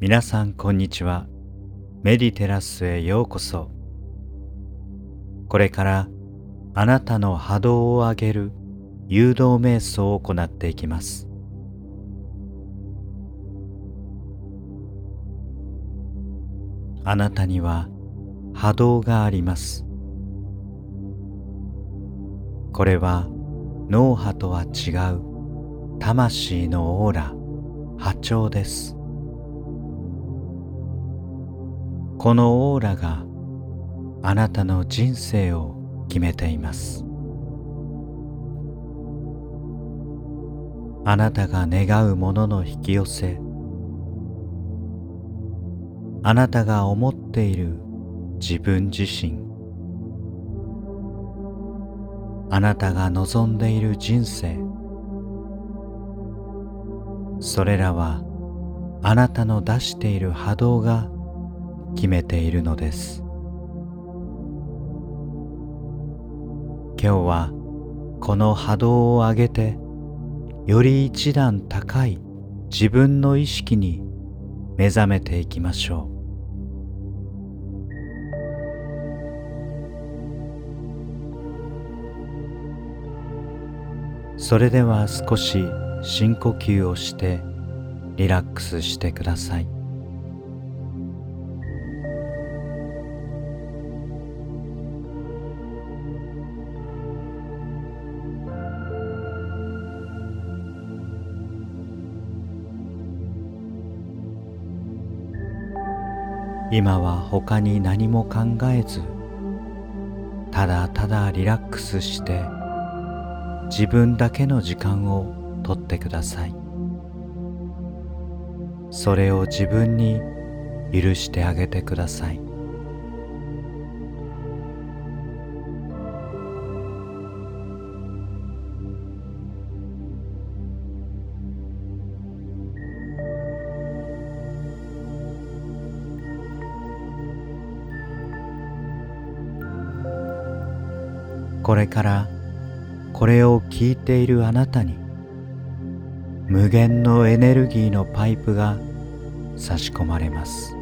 皆さんこんにちは。メディテラスへようこそ。これからあなたの波動を上げる誘導瞑想を行っていきます。あなたには波動があります。これは脳波とは違う魂のオーラ波長です。このオーラがあなたの人生を決めています。あなたが願うものの引き寄せ。あなたが思っている自分自身。あなたが望んでいる人生。それらはあなたの出している波動が決めているのです。今日はこの波動を上げてより一段高い自分の意識に目覚めていきましょう。それでは少し深呼吸をしてリラックスしてください。今は他に何も考えずただただリラックスして自分だけの時間をとってください。それを自分に許してあげてください。これからこれを聞いているあなたに無限のエネルギーのパイプが差し込まれます。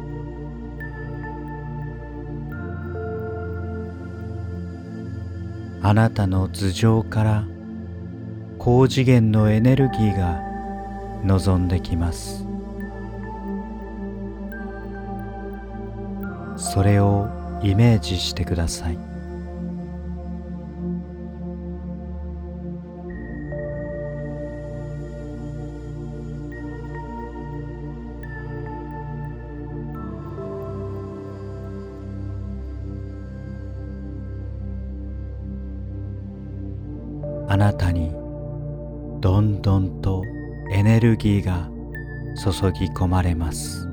あなたの頭上から高次元のエネルギーが望んできます。それをイメージしてください。なたにどんどんとエネルギーが注ぎ込まれます。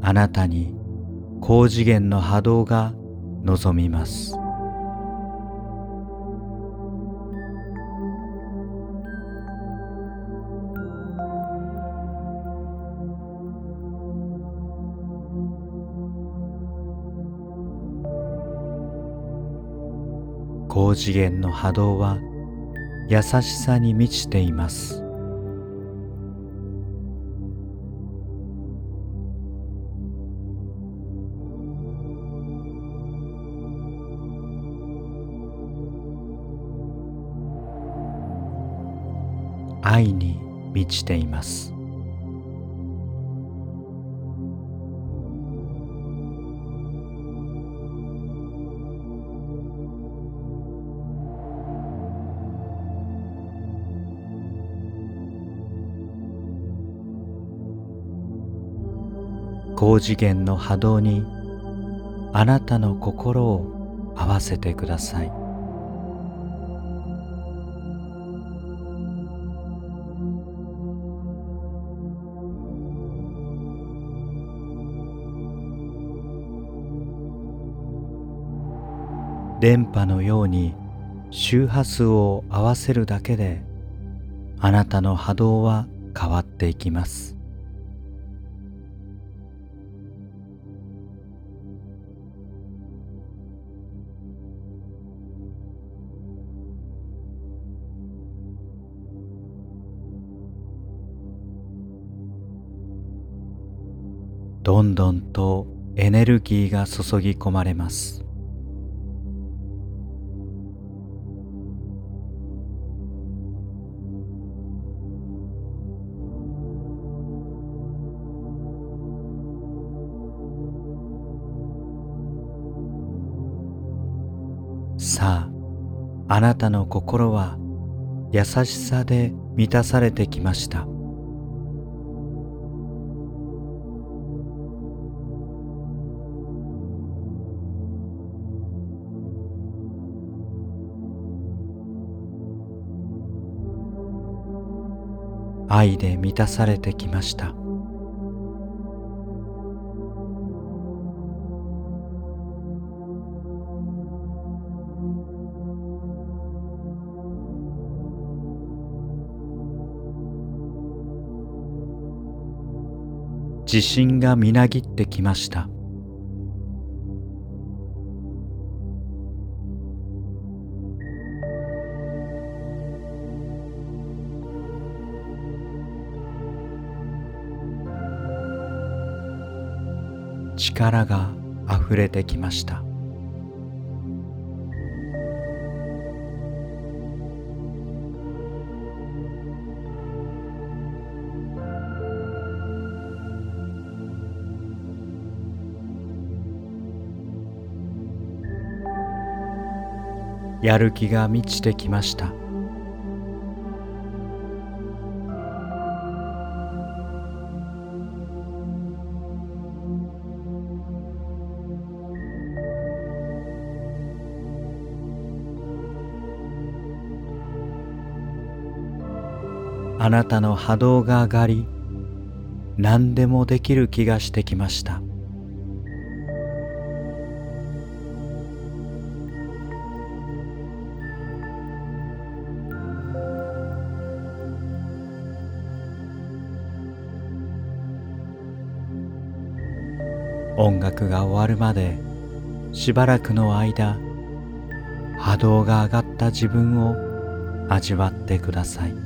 あなたに高次元の波動が望みます。高次元の波動は優しさに満ちています。愛に満ちています。高次元の波動にあなたの心を合わせてください。電波のように周波数を合わせるだけであなたの波動は変わっていきます。どんどんとエネルギーが注ぎ込まれます。さああなたの心は優しさで満たされてきました。愛で満たされてきました。自信がみなぎってきました。力があふれてきました。やる気が満ちてきました。あなたの波動が上がり何でもできる気がしてきました。音楽が終わるまでしばらくの間波動が上がった自分を味わってください。